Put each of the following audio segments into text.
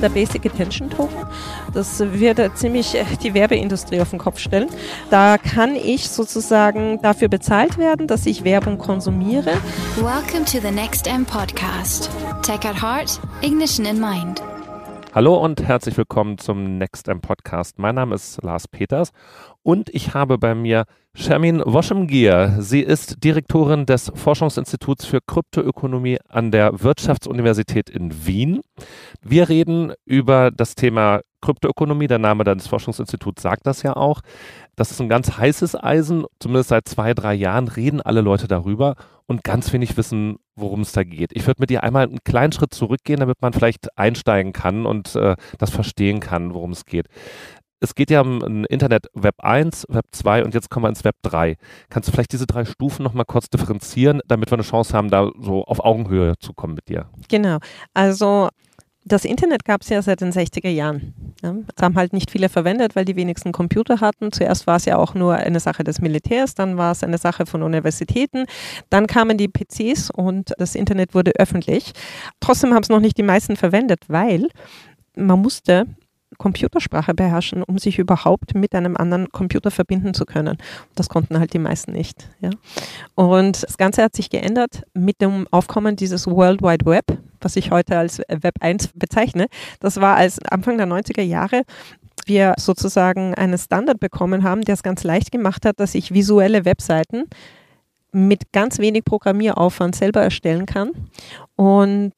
der Basic Attention Token. Das wird ziemlich die Werbeindustrie auf den Kopf stellen. Da kann ich sozusagen dafür bezahlt werden, dass ich Werbung konsumiere. Welcome to the Next M Podcast. Tech at Heart, Ignition in Mind. Hallo und herzlich willkommen zum Next M Podcast. Mein Name ist Lars Peters und ich habe bei mir Shermin Woschemgier. Sie ist Direktorin des Forschungsinstituts für Kryptoökonomie an der Wirtschaftsuniversität in Wien. Wir reden über das Thema Kryptoökonomie. Der Name deines Forschungsinstituts sagt das ja auch. Das ist ein ganz heißes Eisen. Zumindest seit zwei, drei Jahren reden alle Leute darüber und ganz wenig wissen, worum es da geht. Ich würde mit dir einmal einen kleinen Schritt zurückgehen, damit man vielleicht einsteigen kann und äh, das verstehen kann, worum es geht es geht ja um Internet Web 1, Web 2 und jetzt kommen wir ins Web 3. Kannst du vielleicht diese drei Stufen nochmal kurz differenzieren, damit wir eine Chance haben, da so auf Augenhöhe zu kommen mit dir? Genau. Also das Internet gab es ja seit den 60er Jahren. Ja, das haben halt nicht viele verwendet, weil die wenigsten Computer hatten. Zuerst war es ja auch nur eine Sache des Militärs, dann war es eine Sache von Universitäten, dann kamen die PCs und das Internet wurde öffentlich. Trotzdem haben es noch nicht die meisten verwendet, weil man musste Computersprache beherrschen, um sich überhaupt mit einem anderen Computer verbinden zu können. Das konnten halt die meisten nicht. Ja. Und das Ganze hat sich geändert mit dem Aufkommen dieses World Wide Web, was ich heute als Web 1 bezeichne. Das war als Anfang der 90er Jahre wir sozusagen einen Standard bekommen haben, der es ganz leicht gemacht hat, dass ich visuelle Webseiten mit ganz wenig Programmieraufwand selber erstellen kann und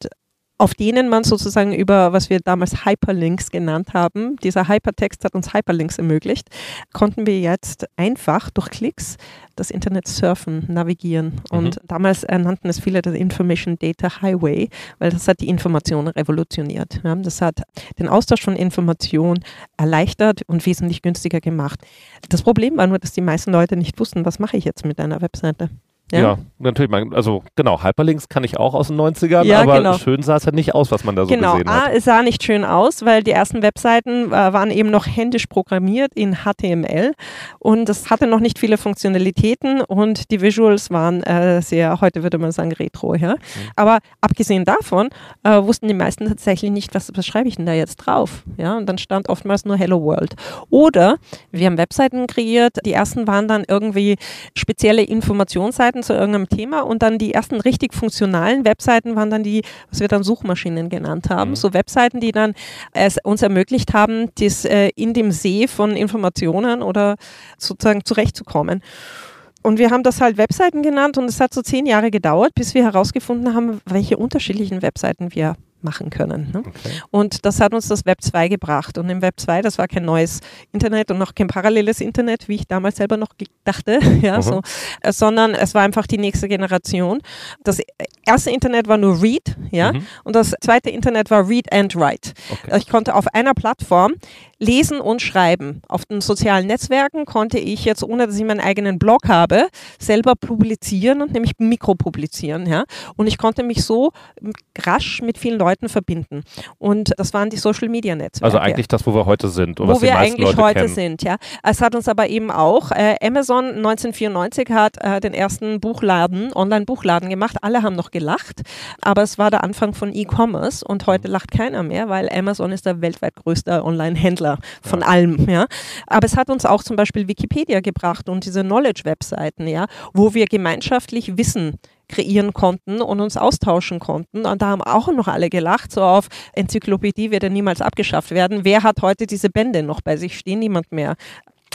auf denen man sozusagen über, was wir damals Hyperlinks genannt haben, dieser Hypertext hat uns Hyperlinks ermöglicht, konnten wir jetzt einfach durch Klicks das Internet surfen, navigieren. Mhm. Und damals äh, nannten es viele das Information Data Highway, weil das hat die Information revolutioniert. Ja, das hat den Austausch von Informationen erleichtert und wesentlich günstiger gemacht. Das Problem war nur, dass die meisten Leute nicht wussten, was mache ich jetzt mit einer Webseite. Ja, ja natürlich. Also genau, Hyperlinks kann ich auch aus den 90ern, ja, aber genau. schön sah es halt nicht aus, was man da so genau. gesehen hat. Genau, es sah nicht schön aus, weil die ersten Webseiten äh, waren eben noch händisch programmiert in HTML und es hatte noch nicht viele Funktionalitäten und die Visuals waren äh, sehr, heute würde man sagen, retro. Ja? Mhm. Aber abgesehen davon äh, wussten die meisten tatsächlich nicht, was, was schreibe ich denn da jetzt drauf. Ja? Und dann stand oftmals nur Hello World. Oder wir haben Webseiten kreiert, die ersten waren dann irgendwie spezielle Informationsseiten Webseiten zu irgendeinem Thema und dann die ersten richtig funktionalen Webseiten waren dann die, was wir dann Suchmaschinen genannt haben. Mhm. So Webseiten, die dann es uns ermöglicht haben, das äh, in dem See von Informationen oder sozusagen zurechtzukommen. Und wir haben das halt Webseiten genannt und es hat so zehn Jahre gedauert, bis wir herausgefunden haben, welche unterschiedlichen Webseiten wir machen können. Ne? Okay. Und das hat uns das Web 2 gebracht. Und im Web 2, das war kein neues Internet und noch kein paralleles Internet, wie ich damals selber noch dachte, ja, mhm. so, äh, sondern es war einfach die nächste Generation. Das erste Internet war nur Read, ja, mhm. und das zweite Internet war Read and Write. Okay. Ich konnte auf einer Plattform lesen und schreiben. Auf den sozialen Netzwerken konnte ich jetzt, ohne dass ich meinen eigenen Blog habe, selber publizieren und nämlich mikropublizieren, ja. Und ich konnte mich so rasch mit vielen Leuten verbinden. Und das waren die Social Media Netzwerke. Also eigentlich das, wo wir heute sind. wo wir eigentlich Leute heute kennen. sind, ja. Es hat uns aber eben auch, äh, Amazon 1994 hat äh, den ersten Buchladen, Online-Buchladen gemacht. Alle haben noch gelacht, aber es war der Anfang von E-Commerce und heute mhm. lacht keiner mehr, weil Amazon ist der weltweit größte Online-Händler von ja. allem, ja. Aber es hat uns auch zum Beispiel Wikipedia gebracht und diese Knowledge-Webseiten, ja, wo wir gemeinschaftlich Wissen kreieren konnten und uns austauschen konnten. Und da haben auch noch alle gelacht, so auf Enzyklopädie wird ja niemals abgeschafft werden. Wer hat heute diese Bände noch bei sich stehen? Niemand mehr.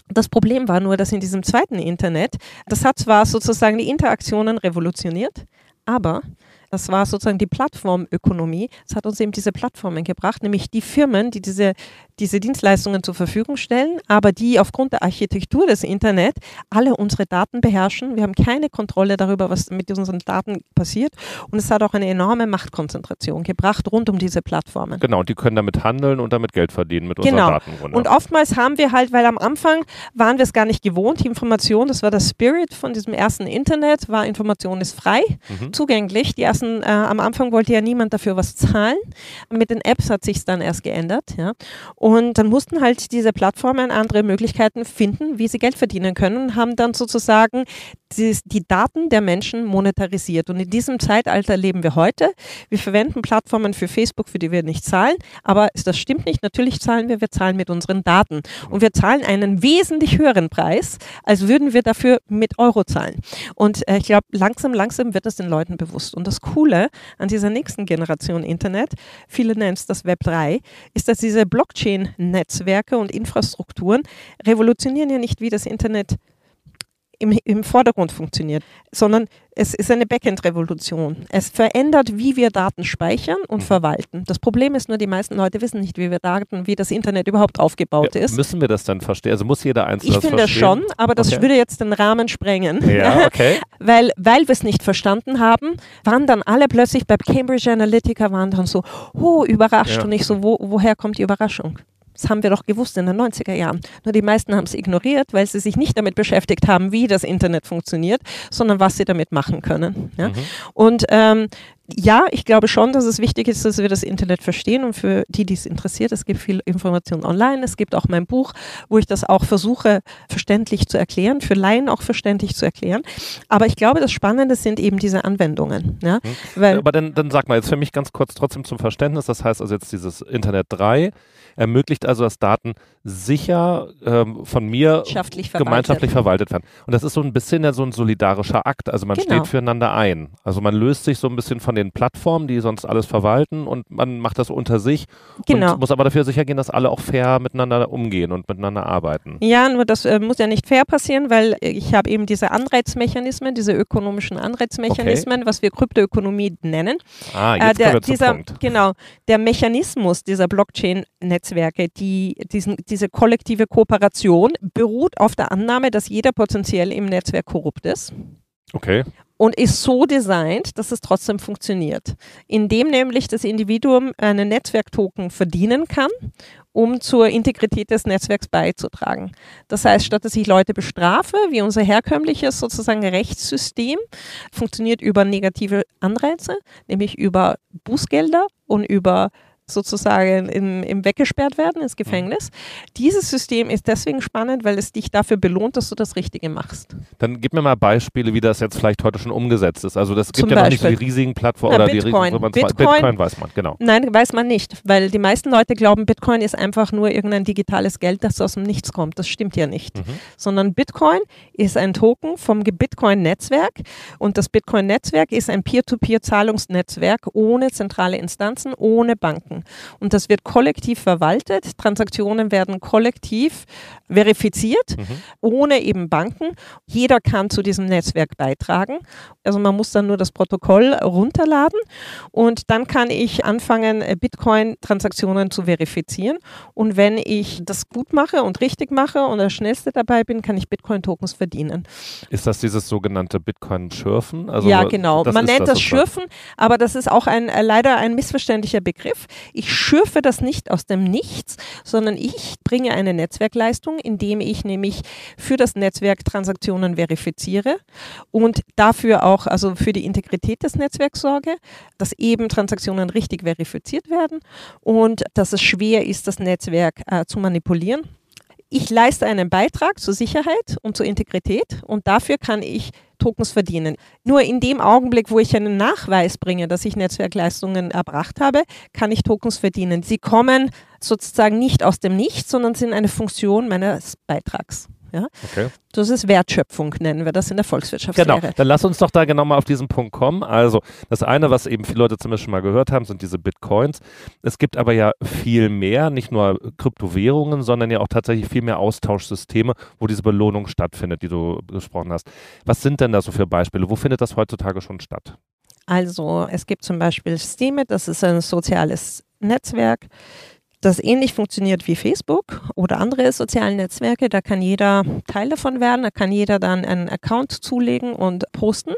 Das Problem war nur, dass in diesem zweiten Internet, das hat zwar sozusagen die Interaktionen revolutioniert, aber das war sozusagen die Plattformökonomie. Das hat uns eben diese Plattformen gebracht, nämlich die Firmen, die diese diese Dienstleistungen zur Verfügung stellen, aber die aufgrund der Architektur des Internet alle unsere Daten beherrschen. Wir haben keine Kontrolle darüber, was mit unseren Daten passiert. Und es hat auch eine enorme Machtkonzentration gebracht rund um diese Plattformen. Genau, die können damit handeln und damit Geld verdienen mit genau. unseren Daten. Und oftmals haben wir halt, weil am Anfang waren wir es gar nicht gewohnt, die Information, das war der Spirit von diesem ersten Internet, war Information ist frei, mhm. zugänglich. Die ersten, äh, am Anfang wollte ja niemand dafür was zahlen. Mit den Apps hat sich dann erst geändert. Ja. Und dann mussten halt diese Plattformen andere Möglichkeiten finden, wie sie Geld verdienen können und haben dann sozusagen die, die Daten der Menschen monetarisiert. Und in diesem Zeitalter leben wir heute. Wir verwenden Plattformen für Facebook, für die wir nicht zahlen. Aber das stimmt nicht. Natürlich zahlen wir. Wir zahlen mit unseren Daten. Und wir zahlen einen wesentlich höheren Preis, als würden wir dafür mit Euro zahlen. Und äh, ich glaube, langsam, langsam wird das den Leuten bewusst. Und das Coole an dieser nächsten Generation Internet, viele nennen es das Web 3, ist, dass diese Blockchain-Netzwerke und Infrastrukturen revolutionieren ja nicht, wie das Internet im, im Vordergrund funktioniert, sondern es ist eine Backend-Revolution. Es verändert, wie wir Daten speichern und mhm. verwalten. Das Problem ist nur, die meisten Leute wissen nicht, wie wir Daten, wie das Internet überhaupt aufgebaut ja, ist. Müssen wir das dann verstehen? Also muss jeder einzelne Ich finde schon, aber das okay. würde jetzt den Rahmen sprengen. Ja, okay. weil, weil wir es nicht verstanden haben, waren dann alle plötzlich bei Cambridge Analytica waren dann so, oh, überrascht. Ja. Und ich so, wo, woher kommt die Überraschung? Das haben wir doch gewusst in den 90er Jahren. Nur die meisten haben es ignoriert, weil sie sich nicht damit beschäftigt haben, wie das Internet funktioniert, sondern was sie damit machen können. Ja? Mhm. Und ähm, ja, ich glaube schon, dass es wichtig ist, dass wir das Internet verstehen und für die, die es interessiert, es gibt viel Information online. Es gibt auch mein Buch, wo ich das auch versuche, verständlich zu erklären, für Laien auch verständlich zu erklären. Aber ich glaube, das Spannende sind eben diese Anwendungen. Ja? Mhm. Weil Aber dann, dann sag mal jetzt für mich ganz kurz trotzdem zum Verständnis, das heißt also jetzt dieses Internet 3 ermöglicht also, dass Daten sicher ähm, von mir gemeinschaftlich verwaltet. gemeinschaftlich verwaltet werden. Und das ist so ein bisschen ja so ein solidarischer Akt. Also man genau. steht füreinander ein. Also man löst sich so ein bisschen von den Plattformen, die sonst alles verwalten und man macht das unter sich genau. und muss aber dafür sicher gehen, dass alle auch fair miteinander umgehen und miteinander arbeiten. Ja, nur das äh, muss ja nicht fair passieren, weil ich habe eben diese Anreizmechanismen, diese ökonomischen Anreizmechanismen, okay. was wir Kryptoökonomie nennen. Ah, jetzt äh, der, dieser, Punkt. Genau, der Mechanismus dieser Blockchain-Netzwerke, die, diesen, diese kollektive Kooperation beruht auf der Annahme, dass jeder potenziell im Netzwerk korrupt ist. Okay und ist so designt, dass es trotzdem funktioniert. Indem nämlich das Individuum einen Netzwerktoken verdienen kann, um zur Integrität des Netzwerks beizutragen. Das heißt, statt dass ich Leute bestrafe, wie unser herkömmliches sozusagen Rechtssystem, funktioniert über negative Anreize, nämlich über Bußgelder und über sozusagen im, im weggesperrt werden ins Gefängnis. Mhm. Dieses System ist deswegen spannend, weil es dich dafür belohnt, dass du das Richtige machst. Dann gib mir mal Beispiele, wie das jetzt vielleicht heute schon umgesetzt ist. Also das gibt Zum ja noch nicht so die riesigen Plattformen oder Bitcoin. die Bitcoin, Bitcoin weiß man, genau. Nein, weiß man nicht, weil die meisten Leute glauben, Bitcoin ist einfach nur irgendein digitales Geld, das aus dem Nichts kommt. Das stimmt ja nicht. Mhm. Sondern Bitcoin ist ein Token vom Bitcoin-Netzwerk und das Bitcoin-Netzwerk ist ein Peer-to-Peer-Zahlungsnetzwerk ohne zentrale Instanzen, ohne Banken. Banken. Und das wird kollektiv verwaltet. Transaktionen werden kollektiv verifiziert, mhm. ohne eben Banken. Jeder kann zu diesem Netzwerk beitragen. Also man muss dann nur das Protokoll runterladen und dann kann ich anfangen, Bitcoin-Transaktionen zu verifizieren. Und wenn ich das gut mache und richtig mache und der Schnellste dabei bin, kann ich Bitcoin-Tokens verdienen. Ist das dieses sogenannte Bitcoin-Schürfen? Also ja, genau. Man nennt das, das Schürfen, aber das ist auch ein, äh, leider ein missverständlicher Begriff. Ich schürfe das nicht aus dem Nichts, sondern ich bringe eine Netzwerkleistung, indem ich nämlich für das Netzwerk Transaktionen verifiziere und dafür auch, also für die Integrität des Netzwerks sorge, dass eben Transaktionen richtig verifiziert werden und dass es schwer ist, das Netzwerk äh, zu manipulieren. Ich leiste einen Beitrag zur Sicherheit und zur Integrität und dafür kann ich Tokens verdienen. Nur in dem Augenblick, wo ich einen Nachweis bringe, dass ich Netzwerkleistungen erbracht habe, kann ich Tokens verdienen. Sie kommen sozusagen nicht aus dem Nichts, sondern sind eine Funktion meines Beitrags. Ja? Okay. Das ist Wertschöpfung, nennen wir das in der Volkswirtschaftslehre. Genau, dann lass uns doch da genau mal auf diesen Punkt kommen. Also das eine, was eben viele Leute zumindest schon mal gehört haben, sind diese Bitcoins. Es gibt aber ja viel mehr, nicht nur Kryptowährungen, sondern ja auch tatsächlich viel mehr Austauschsysteme, wo diese Belohnung stattfindet, die du gesprochen hast. Was sind denn da so für Beispiele? Wo findet das heutzutage schon statt? Also es gibt zum Beispiel Steam, das ist ein soziales Netzwerk das ähnlich funktioniert wie Facebook oder andere soziale Netzwerke. Da kann jeder Teil davon werden, da kann jeder dann einen Account zulegen und posten.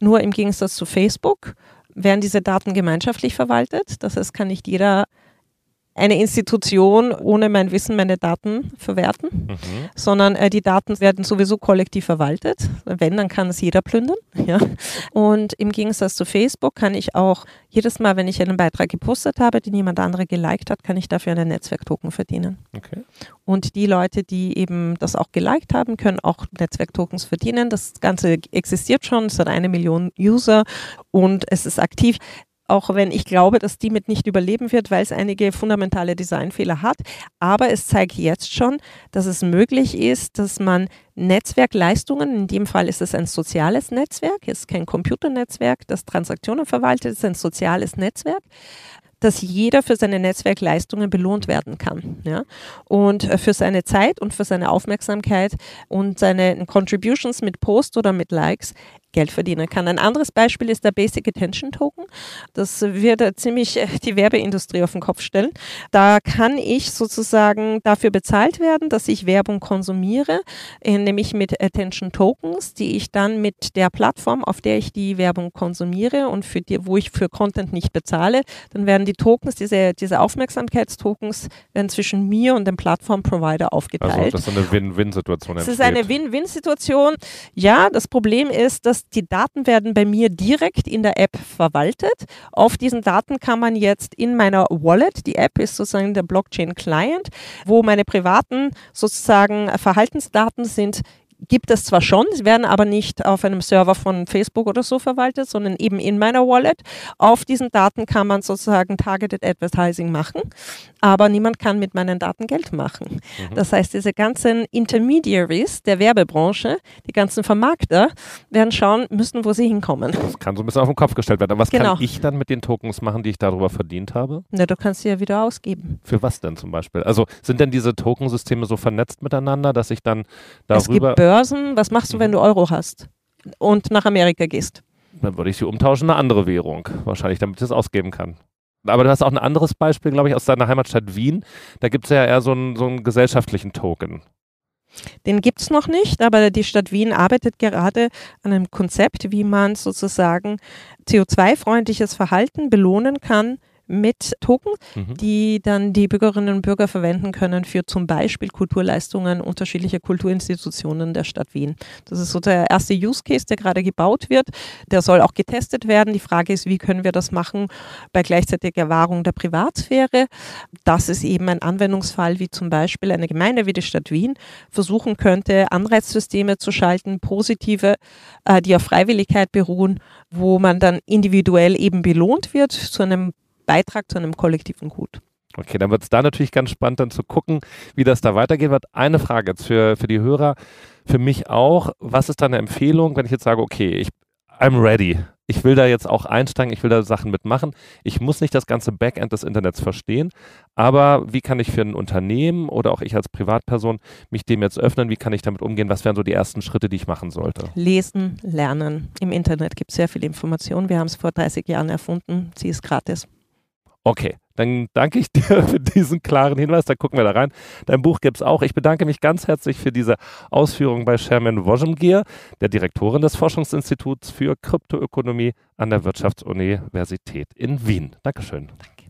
Nur im Gegensatz zu Facebook werden diese Daten gemeinschaftlich verwaltet. Das heißt, kann nicht jeder eine Institution ohne mein Wissen meine Daten verwerten, mhm. sondern äh, die Daten werden sowieso kollektiv verwaltet. Wenn, dann kann es jeder plündern. Ja. Und im Gegensatz zu Facebook kann ich auch jedes Mal, wenn ich einen Beitrag gepostet habe, den jemand andere geliked hat, kann ich dafür einen Netzwerktoken verdienen. Okay. Und die Leute, die eben das auch geliked haben, können auch Netzwerktokens verdienen. Das Ganze existiert schon, es hat eine Million User und es ist aktiv auch wenn ich glaube, dass die mit nicht überleben wird, weil es einige fundamentale Designfehler hat. Aber es zeigt jetzt schon, dass es möglich ist, dass man Netzwerkleistungen, in dem Fall ist es ein soziales Netzwerk, ist kein Computernetzwerk, das Transaktionen verwaltet, ist ein soziales Netzwerk, dass jeder für seine Netzwerkleistungen belohnt werden kann. Ja? Und äh, für seine Zeit und für seine Aufmerksamkeit und seine Contributions mit Post oder mit Likes Geld verdienen kann. Ein anderes Beispiel ist der Basic Attention Token. Das wird ziemlich äh, die Werbeindustrie auf den Kopf stellen. Da kann ich sozusagen dafür bezahlt werden, dass ich Werbung konsumiere, äh, nämlich mit Attention Tokens, die ich dann mit der Plattform, auf der ich die Werbung konsumiere und für die, wo ich für Content nicht bezahle, dann werden die Tokens, diese, diese Aufmerksamkeitstokens, werden zwischen mir und dem Plattform-Provider aufgeteilt. Also das ist eine Win-Win-Situation. Das ist eine Win-Win-Situation. Ja, das Problem ist, dass die Daten werden bei mir direkt in der App verwaltet. Auf diesen Daten kann man jetzt in meiner Wallet, die App ist sozusagen der Blockchain Client, wo meine privaten sozusagen Verhaltensdaten sind, gibt es zwar schon, sie werden aber nicht auf einem Server von Facebook oder so verwaltet, sondern eben in meiner Wallet. Auf diesen Daten kann man sozusagen Targeted Advertising machen, aber niemand kann mit meinen Daten Geld machen. Mhm. Das heißt, diese ganzen Intermediaries der Werbebranche, die ganzen Vermarkter, werden schauen müssen, wo sie hinkommen. Das kann so ein bisschen auf den Kopf gestellt werden. Aber was genau. kann ich dann mit den Tokens machen, die ich darüber verdient habe? Na, du kannst sie ja wieder ausgeben. Für was denn zum Beispiel? Also sind denn diese Tokensysteme so vernetzt miteinander, dass ich dann darüber Börsen, was machst du, wenn du mhm. Euro hast und nach Amerika gehst? Dann würde ich sie umtauschen in eine andere Währung, wahrscheinlich, damit ich es ausgeben kann. Aber du hast auch ein anderes Beispiel, glaube ich, aus deiner Heimatstadt Wien. Da gibt es ja eher so einen, so einen gesellschaftlichen Token. Den gibt es noch nicht, aber die Stadt Wien arbeitet gerade an einem Konzept, wie man sozusagen CO2-freundliches Verhalten belohnen kann mit Token, mhm. die dann die Bürgerinnen und Bürger verwenden können für zum Beispiel Kulturleistungen unterschiedlicher Kulturinstitutionen der Stadt Wien. Das ist so der erste Use Case, der gerade gebaut wird. Der soll auch getestet werden. Die Frage ist, wie können wir das machen bei gleichzeitiger Wahrung der Privatsphäre? Das ist eben ein Anwendungsfall, wie zum Beispiel eine Gemeinde wie die Stadt Wien versuchen könnte, Anreizsysteme zu schalten, positive, äh, die auf Freiwilligkeit beruhen, wo man dann individuell eben belohnt wird zu einem Beitrag zu einem kollektiven Gut. Okay, dann wird es da natürlich ganz spannend, dann zu gucken, wie das da weitergehen wird. Eine Frage jetzt für, für die Hörer, für mich auch. Was ist deine Empfehlung, wenn ich jetzt sage, okay, ich, I'm ready. Ich will da jetzt auch einsteigen, ich will da Sachen mitmachen. Ich muss nicht das ganze Backend des Internets verstehen, aber wie kann ich für ein Unternehmen oder auch ich als Privatperson mich dem jetzt öffnen? Wie kann ich damit umgehen? Was wären so die ersten Schritte, die ich machen sollte? Lesen, lernen. Im Internet gibt es sehr viel Information. Wir haben es vor 30 Jahren erfunden. Sie ist gratis. Okay, dann danke ich dir für diesen klaren Hinweis. Da gucken wir da rein. Dein Buch gibt es auch. Ich bedanke mich ganz herzlich für diese Ausführung bei Sherman Wojemgir, der Direktorin des Forschungsinstituts für Kryptoökonomie an der Wirtschaftsuniversität in Wien. Dankeschön. Danke.